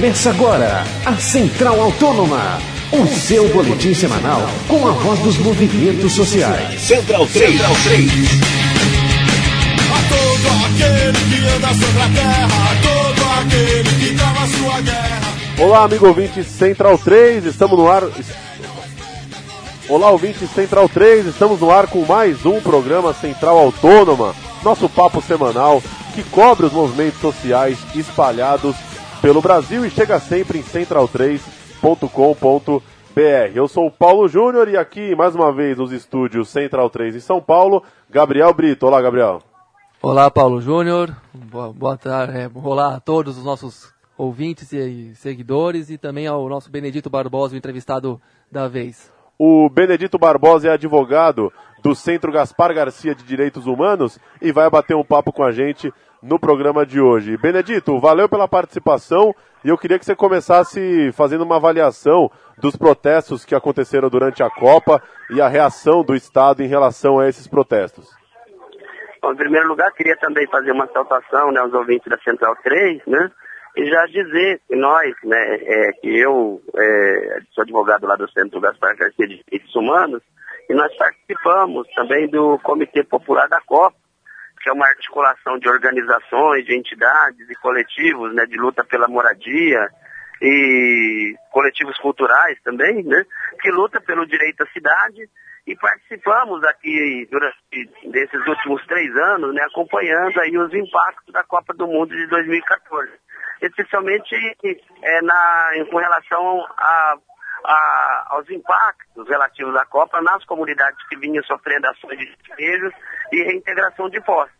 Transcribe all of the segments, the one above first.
Começa agora a Central Autônoma, o seu boletim semanal com a voz dos movimentos sociais. Central 3. Central 3. A todo aquele que anda sobre a terra, a todo aquele que trava sua guerra. Olá, amigo ouvinte Central 3, estamos no ar. Olá, ouvinte Central 3, estamos no ar com mais um programa Central Autônoma, nosso papo semanal que cobre os movimentos sociais espalhados pelo Brasil e chega sempre em central3.com.br. Eu sou o Paulo Júnior e aqui mais uma vez nos estúdios Central 3 em São Paulo, Gabriel Brito. Olá, Gabriel. Olá, Paulo Júnior. Boa, boa tarde. É, olá a todos os nossos ouvintes e seguidores e também ao nosso Benedito Barbosa, o entrevistado da vez. O Benedito Barbosa é advogado do Centro Gaspar Garcia de Direitos Humanos e vai bater um papo com a gente no programa de hoje. Benedito, valeu pela participação e eu queria que você começasse fazendo uma avaliação dos protestos que aconteceram durante a Copa e a reação do Estado em relação a esses protestos. Bom, em primeiro lugar, queria também fazer uma saudação né, aos ouvintes da Central 3, né? E já dizer que nós, né, é, que eu é, sou advogado lá do Centro Gaspar Garcia de Direitos Humanos, e nós participamos também do Comitê Popular da Copa, que é uma articulação de organizações, de entidades e coletivos né, de luta pela moradia e coletivos culturais também, né, que luta pelo direito à cidade. E participamos aqui durante desses últimos três anos, né, acompanhando aí os impactos da Copa do Mundo de 2014, especialmente é, na, com relação a a, aos impactos relativos à Copa nas comunidades que vinham sofrendo ações de despejos e reintegração de postos.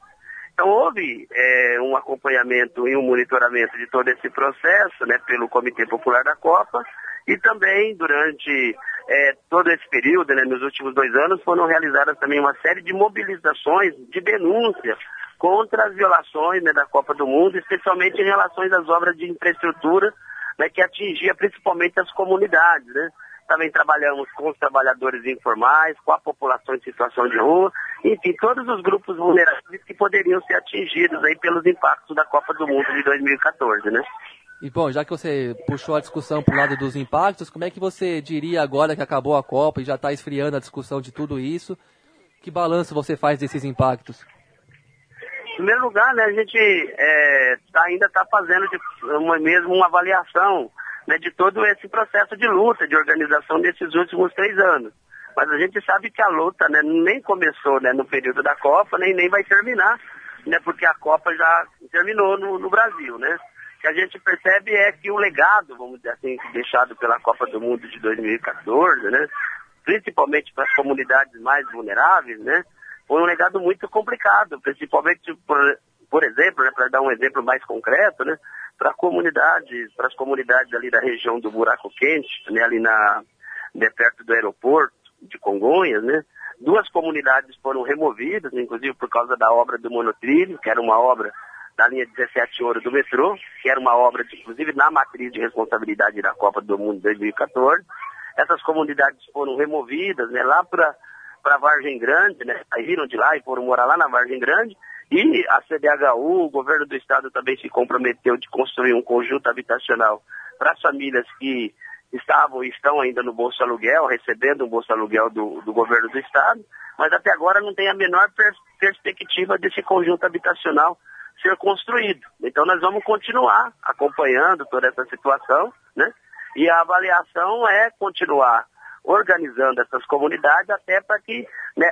Então houve é, um acompanhamento e um monitoramento de todo esse processo né, pelo Comitê Popular da Copa e também durante é, todo esse período, né, nos últimos dois anos, foram realizadas também uma série de mobilizações de denúncias contra as violações né, da Copa do Mundo, especialmente em relação às obras de infraestrutura né, que atingia principalmente as comunidades. Né? Também trabalhamos com os trabalhadores informais, com a população em situação de rua, enfim, todos os grupos vulneráveis que poderiam ser atingidos aí pelos impactos da Copa do Mundo de 2014, né? E bom, já que você puxou a discussão para o lado dos impactos, como é que você diria agora que acabou a Copa e já está esfriando a discussão de tudo isso? Que balanço você faz desses impactos? Primeiro lugar, né, a gente é, tá, ainda está fazendo de, uma, mesmo uma avaliação né, de todo esse processo de luta, de organização desses últimos três anos. Mas a gente sabe que a luta né, nem começou né, no período da Copa, nem, nem vai terminar, né, porque a Copa já terminou no, no Brasil. Né? O que a gente percebe é que o legado, vamos dizer assim, deixado pela Copa do Mundo de 2014, né, principalmente para as comunidades mais vulneráveis, né, foi um legado muito complicado, principalmente, por, por exemplo, né, para dar um exemplo mais concreto, né, para comunidades, para as comunidades ali da região do Buraco Quente, né, ali na, né, perto do aeroporto de Congonhas, né, duas comunidades foram removidas, inclusive por causa da obra do monotrilho, que era uma obra da linha 17 Ouro do metrô, que era uma obra, inclusive, na matriz de responsabilidade da Copa do Mundo 2014. Essas comunidades foram removidas né, lá para para Vargem Grande, né? Saíram de lá e foram morar lá na Vargem Grande. E a CDHU, o governo do estado também se comprometeu de construir um conjunto habitacional para as famílias que estavam e estão ainda no Bolsa Aluguel, recebendo o Bolsa Aluguel do, do governo do estado, mas até agora não tem a menor per perspectiva desse conjunto habitacional ser construído. Então nós vamos continuar acompanhando toda essa situação, né? E a avaliação é continuar organizando essas comunidades até para que né,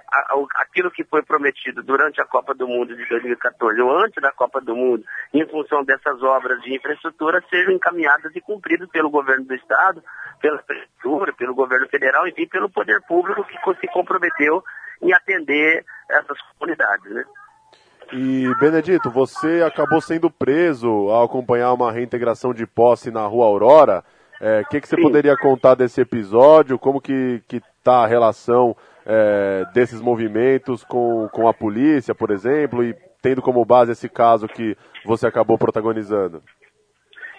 aquilo que foi prometido durante a Copa do Mundo de 2014 ou antes da Copa do Mundo, em função dessas obras de infraestrutura, sejam encaminhadas e cumpridas pelo governo do Estado, pela prefeitura, pelo governo federal, enfim, pelo poder público que se comprometeu em atender essas comunidades. Né? E, Benedito, você acabou sendo preso ao acompanhar uma reintegração de posse na Rua Aurora. O é, que, que você Sim. poderia contar desse episódio? Como que está a relação é, desses movimentos com, com a polícia, por exemplo, e tendo como base esse caso que você acabou protagonizando?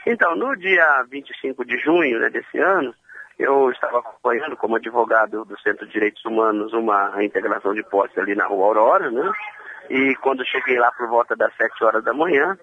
Então, no dia 25 de junho né, desse ano, eu estava acompanhando como advogado do Centro de Direitos Humanos uma reintegração de posse ali na Rua Aurora, né? E quando cheguei lá por volta das 7 horas da manhã,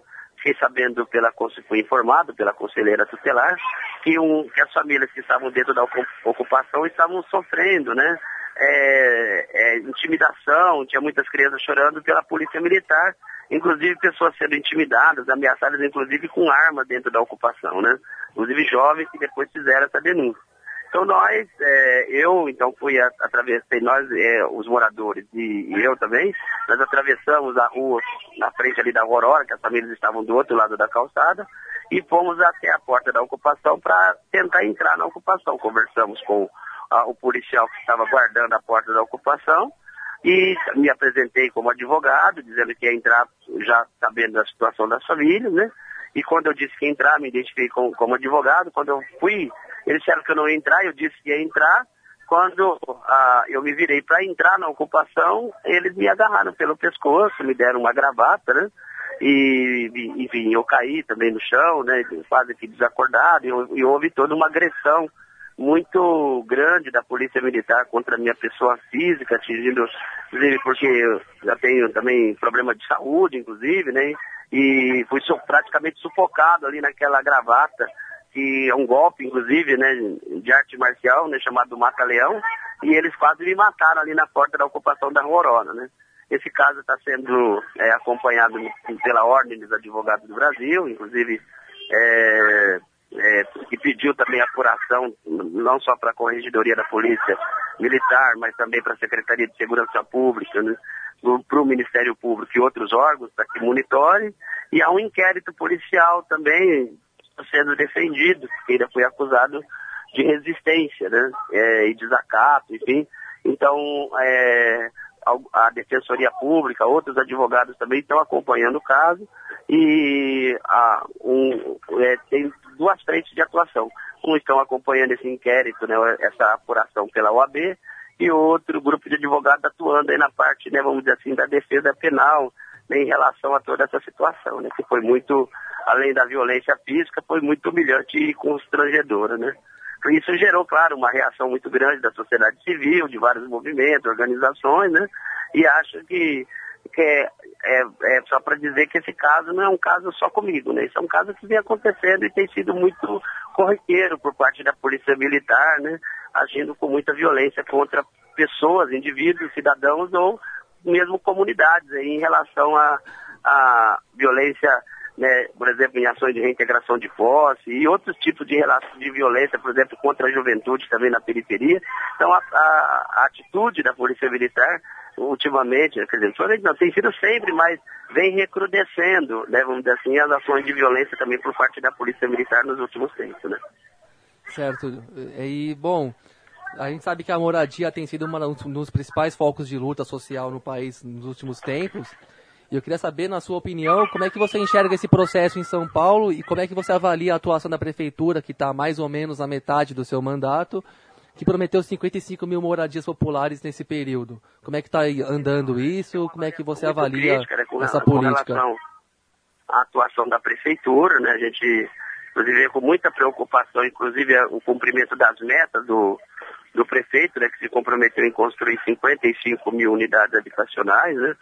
fiquei sabendo pela fui informado pela conselheira tutelar que, um, que as famílias que estavam dentro da ocupação estavam sofrendo, né? É, é, intimidação, tinha muitas crianças chorando pela polícia militar, inclusive pessoas sendo intimidadas, ameaçadas inclusive com arma dentro da ocupação, né? Inclusive jovens que depois fizeram essa denúncia. Então nós, é, eu então fui, a, atravessei, nós, é, os moradores e, e, eu também, nós atravessamos a rua na frente ali da Aurora, que as famílias estavam do outro lado da calçada, e fomos até a porta da ocupação para tentar entrar na ocupação. Conversamos com a, o policial que estava guardando a porta da ocupação e me apresentei como advogado, dizendo que ia entrar já sabendo da situação das famílias, né? E quando eu disse que ia entrar, me identifiquei como, como advogado. Quando eu fui eles disseram que eu não ia entrar, eu disse que ia entrar. Quando ah, eu me virei para entrar na ocupação, eles me agarraram pelo pescoço, me deram uma gravata, né? E, enfim, eu caí também no chão, né? Quase que desacordado, e, e houve toda uma agressão muito grande da polícia militar contra a minha pessoa física, atingindo, inclusive porque eu já tenho também problema de saúde, inclusive, né? E fui praticamente sufocado ali naquela gravata que é um golpe, inclusive, né, de arte marcial, né, chamado Mata-Leão, e eles quase me mataram ali na porta da ocupação da Rorona, né. Esse caso está sendo é, acompanhado pela Ordem dos Advogados do Brasil, inclusive é, é, que pediu também apuração, não só para a Corregedoria da Polícia Militar, mas também para a Secretaria de Segurança Pública, né, para o Ministério Público e outros órgãos para que monitorem. E há um inquérito policial também sendo defendido, porque ele foi acusado de resistência, né? É, e desacato, enfim. Então, é, a, a, Defensoria Pública, outros advogados também estão acompanhando o caso e a, um, é, tem duas frentes de atuação. Um estão acompanhando esse inquérito, né, essa apuração pela OAB, e outro grupo de advogados atuando aí na parte, né, vamos dizer assim, da defesa penal, né, em relação a toda essa situação, né, que foi muito além da violência física, foi muito humilhante e constrangedora, né? Isso gerou, claro, uma reação muito grande da sociedade civil, de vários movimentos, organizações, né? E acho que, que é, é, é só para dizer que esse caso não é um caso só comigo, né? Isso é um caso que vem acontecendo e tem sido muito corriqueiro por parte da polícia militar, né? Agindo com muita violência contra pessoas, indivíduos, cidadãos ou mesmo comunidades aí, em relação à a, a violência né, por exemplo, em ações de reintegração de posse e outros tipos de, de violência, por exemplo, contra a juventude também na periferia. Então, a, a, a atitude da Polícia Militar, ultimamente, quer dizer, não, tem sido sempre, mas vem recrudescendo, né, vamos dizer assim, as ações de violência também por parte da Polícia Militar nos últimos tempos, né. Certo. E, bom, a gente sabe que a moradia tem sido um dos principais focos de luta social no país nos últimos tempos. E eu queria saber, na sua opinião, como é que você enxerga esse processo em São Paulo e como é que você avalia a atuação da prefeitura, que está mais ou menos na metade do seu mandato, que prometeu 55 mil moradias populares nesse período. Como é que está andando isso? Como é que você avalia né, essa política? à atuação da prefeitura, né? A gente, inclusive, vê com muita preocupação, inclusive, o cumprimento das metas do, do prefeito, né, que se comprometeu em construir 55 mil unidades habitacionais, né?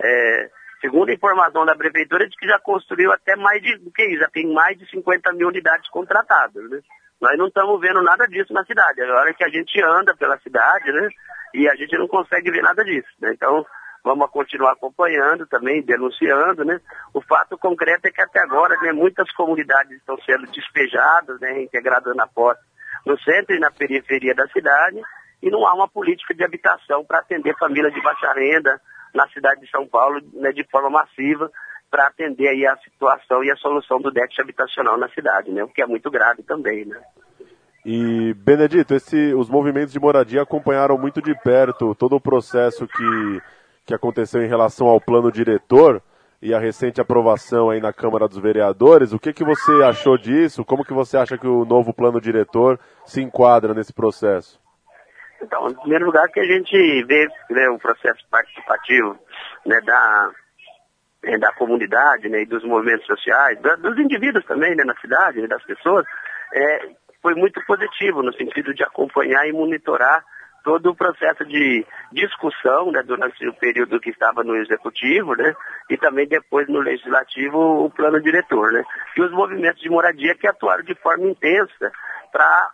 É, Segundo a informação da prefeitura, de que já construiu até mais de, que isso, já tem mais de 50 mil unidades contratadas, né? Nós não estamos vendo nada disso na cidade. Agora que a gente anda pela cidade, né? E a gente não consegue ver nada disso, né? Então, vamos continuar acompanhando também, denunciando, né? O fato concreto é que até agora, né, muitas comunidades estão sendo despejadas, né, reintegradas na porta, no centro e na periferia da cidade, e não há uma política de habitação para atender famílias de baixa renda, na cidade de São Paulo né, de forma massiva para atender aí a situação e a solução do déficit habitacional na cidade, né, o que é muito grave também, né. E, Benedito, esse, os movimentos de moradia acompanharam muito de perto todo o processo que, que aconteceu em relação ao plano diretor e a recente aprovação aí na Câmara dos Vereadores. O que, que você achou disso? Como que você acha que o novo plano diretor se enquadra nesse processo? Então, em primeiro lugar, que a gente vê né, o processo participativo né, da, né, da comunidade né, e dos movimentos sociais, da, dos indivíduos também né, na cidade, né, das pessoas, é, foi muito positivo no sentido de acompanhar e monitorar todo o processo de discussão né, durante o período que estava no executivo, né, e também depois no legislativo o plano diretor, né, e os movimentos de moradia que atuaram de forma intensa para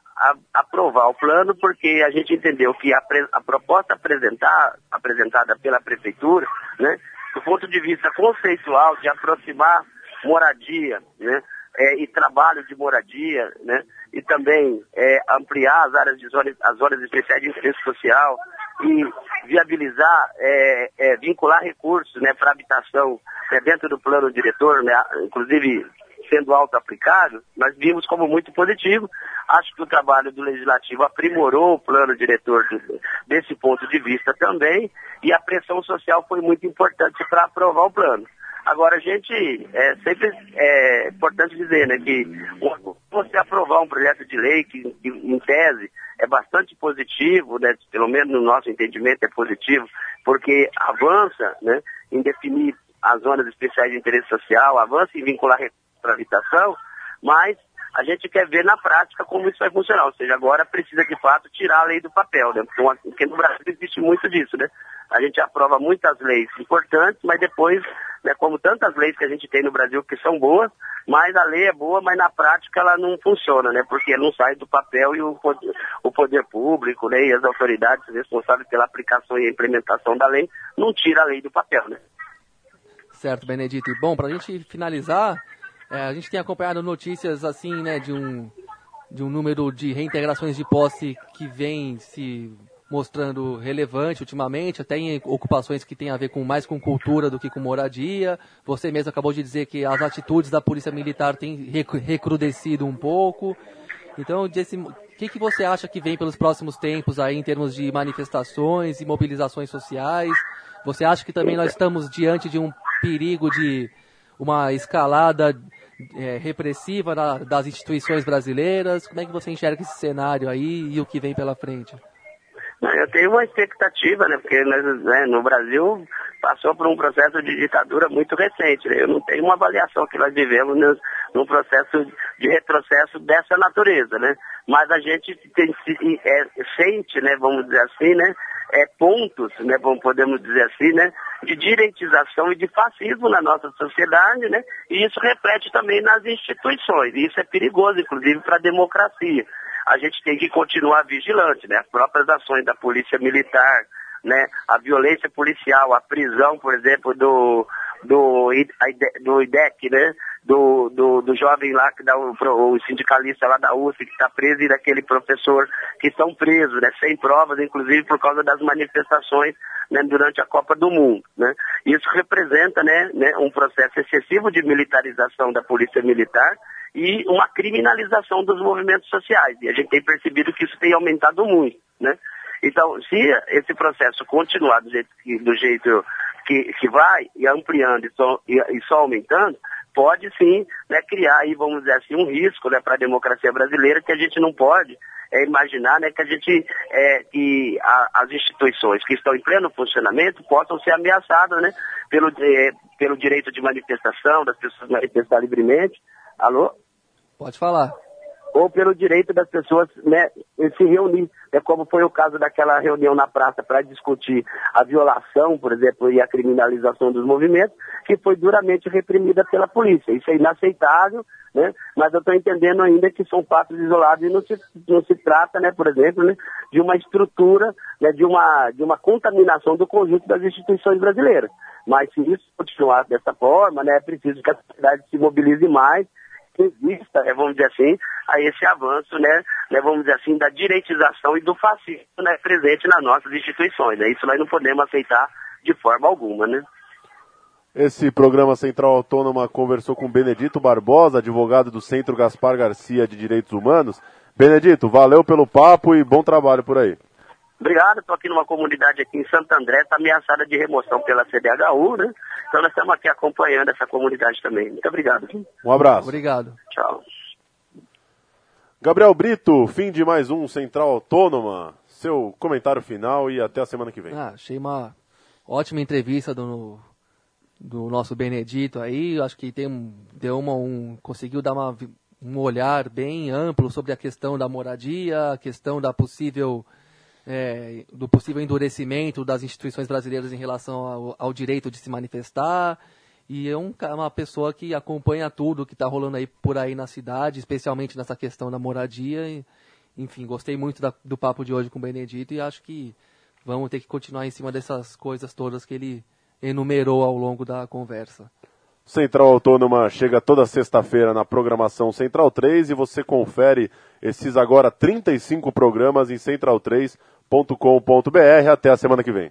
aprovar o plano, porque a gente entendeu que a, a proposta apresentar, apresentada pela prefeitura, né, do ponto de vista conceitual de aproximar moradia, né, é, e trabalho de moradia, né, e também é, ampliar as áreas de zonas, as zonas especiais de interesse social e viabilizar, é, é vincular recursos, né, para habitação né, dentro do plano diretor, né, inclusive sendo auto-aplicado, nós vimos como muito positivo. Acho que o trabalho do Legislativo aprimorou o plano diretor desse ponto de vista também, e a pressão social foi muito importante para aprovar o plano. Agora, a gente, é sempre é importante dizer, né, que você aprovar um projeto de lei que, que, em tese, é bastante positivo, né, pelo menos no nosso entendimento é positivo, porque avança, né, em definir as zonas especiais de interesse social, avança em vincular para habitação, mas a gente quer ver na prática como isso vai funcionar. Ou seja, agora precisa de fato tirar a lei do papel, né? Porque no Brasil existe muito disso, né? A gente aprova muitas leis importantes, mas depois, né, como tantas leis que a gente tem no Brasil que são boas, mas a lei é boa, mas na prática ela não funciona, né? Porque não sai do papel e o poder, o poder público, né, e as autoridades responsáveis pela aplicação e implementação da lei não tira a lei do papel, né? Certo, Benedito. E bom, para a gente finalizar, é, a gente tem acompanhado notícias assim, né, de um, de um número de reintegrações de posse que vem se mostrando relevante ultimamente, até em ocupações que têm a ver com mais com cultura do que com moradia. Você mesmo acabou de dizer que as atitudes da polícia militar têm recrudescido um pouco. Então, o que, que você acha que vem pelos próximos tempos aí em termos de manifestações e mobilizações sociais? Você acha que também nós estamos diante de um perigo de uma escalada é, repressiva das instituições brasileiras? Como é que você enxerga esse cenário aí e o que vem pela frente? Eu tenho uma expectativa, né? Porque né, no Brasil passou por um processo de ditadura muito recente. Né? Eu não tenho uma avaliação que nós vivemos num processo de retrocesso dessa natureza, né? Mas a gente tem, é, sente, né? Vamos dizer assim, né? É, pontos, né? Podemos dizer assim, né? De direitização e de fascismo na nossa sociedade, né? E isso reflete também nas instituições. E isso é perigoso, inclusive, para a democracia a gente tem que continuar vigilante, né? As próprias ações da polícia militar, né? A violência policial, a prisão, por exemplo, do, do, do IDEC, né? Do, do, do jovem lá, que dá o, o sindicalista lá da USP, que está preso, e daquele professor que estão presos, né? Sem provas, inclusive por causa das manifestações né, durante a Copa do Mundo, né? Isso representa, né, né, um processo excessivo de militarização da polícia militar, e uma criminalização dos movimentos sociais. E a gente tem percebido que isso tem aumentado muito, né? Então, se esse processo continuar do jeito do jeito que, que vai, e ampliando e só, e, e só aumentando, pode sim né, criar aí, vamos dizer assim, um risco né, para a democracia brasileira que a gente não pode é, imaginar né, que a gente, é, que a, as instituições que estão em pleno funcionamento possam ser ameaçadas né, pelo, é, pelo direito de manifestação, das pessoas manifestar livremente. Alô? Pode falar. Ou pelo direito das pessoas né, se reunir, é como foi o caso daquela reunião na praça para discutir a violação, por exemplo, e a criminalização dos movimentos, que foi duramente reprimida pela polícia. Isso é inaceitável, né? mas eu estou entendendo ainda que são fatos isolados e não se, não se trata, né, por exemplo, né, de uma estrutura, né, de, uma, de uma contaminação do conjunto das instituições brasileiras. Mas se isso continuar dessa forma, né, é preciso que a sociedade se mobilize mais resista, né, vamos dizer assim, a esse avanço, né, né, vamos dizer assim, da direitização e do fascismo né, presente nas nossas instituições. Né? Isso nós não podemos aceitar de forma alguma, né? Esse programa Central Autônoma conversou com Benedito Barbosa, advogado do Centro Gaspar Garcia de Direitos Humanos. Benedito, valeu pelo papo e bom trabalho por aí. Obrigado, estou aqui numa comunidade aqui em Santo André, está ameaçada de remoção pela CDHU, né? Então nós estamos aqui acompanhando essa comunidade também. Muito obrigado. Um abraço. Obrigado. Tchau. Gabriel Brito, fim de mais um Central Autônoma. Seu comentário final e até a semana que vem. Ah, achei uma ótima entrevista do, do nosso Benedito aí. Acho que tem, deu uma, um, conseguiu dar uma, um olhar bem amplo sobre a questão da moradia, a questão da possível é, do possível endurecimento das instituições brasileiras em relação ao, ao direito de se manifestar. E é um, uma pessoa que acompanha tudo que está rolando aí por aí na cidade, especialmente nessa questão da moradia. E, enfim, gostei muito da, do papo de hoje com o Benedito e acho que vamos ter que continuar em cima dessas coisas todas que ele enumerou ao longo da conversa. Central Autônoma chega toda sexta-feira na programação Central 3 e você confere esses agora 35 programas em central3.com.br. Até a semana que vem.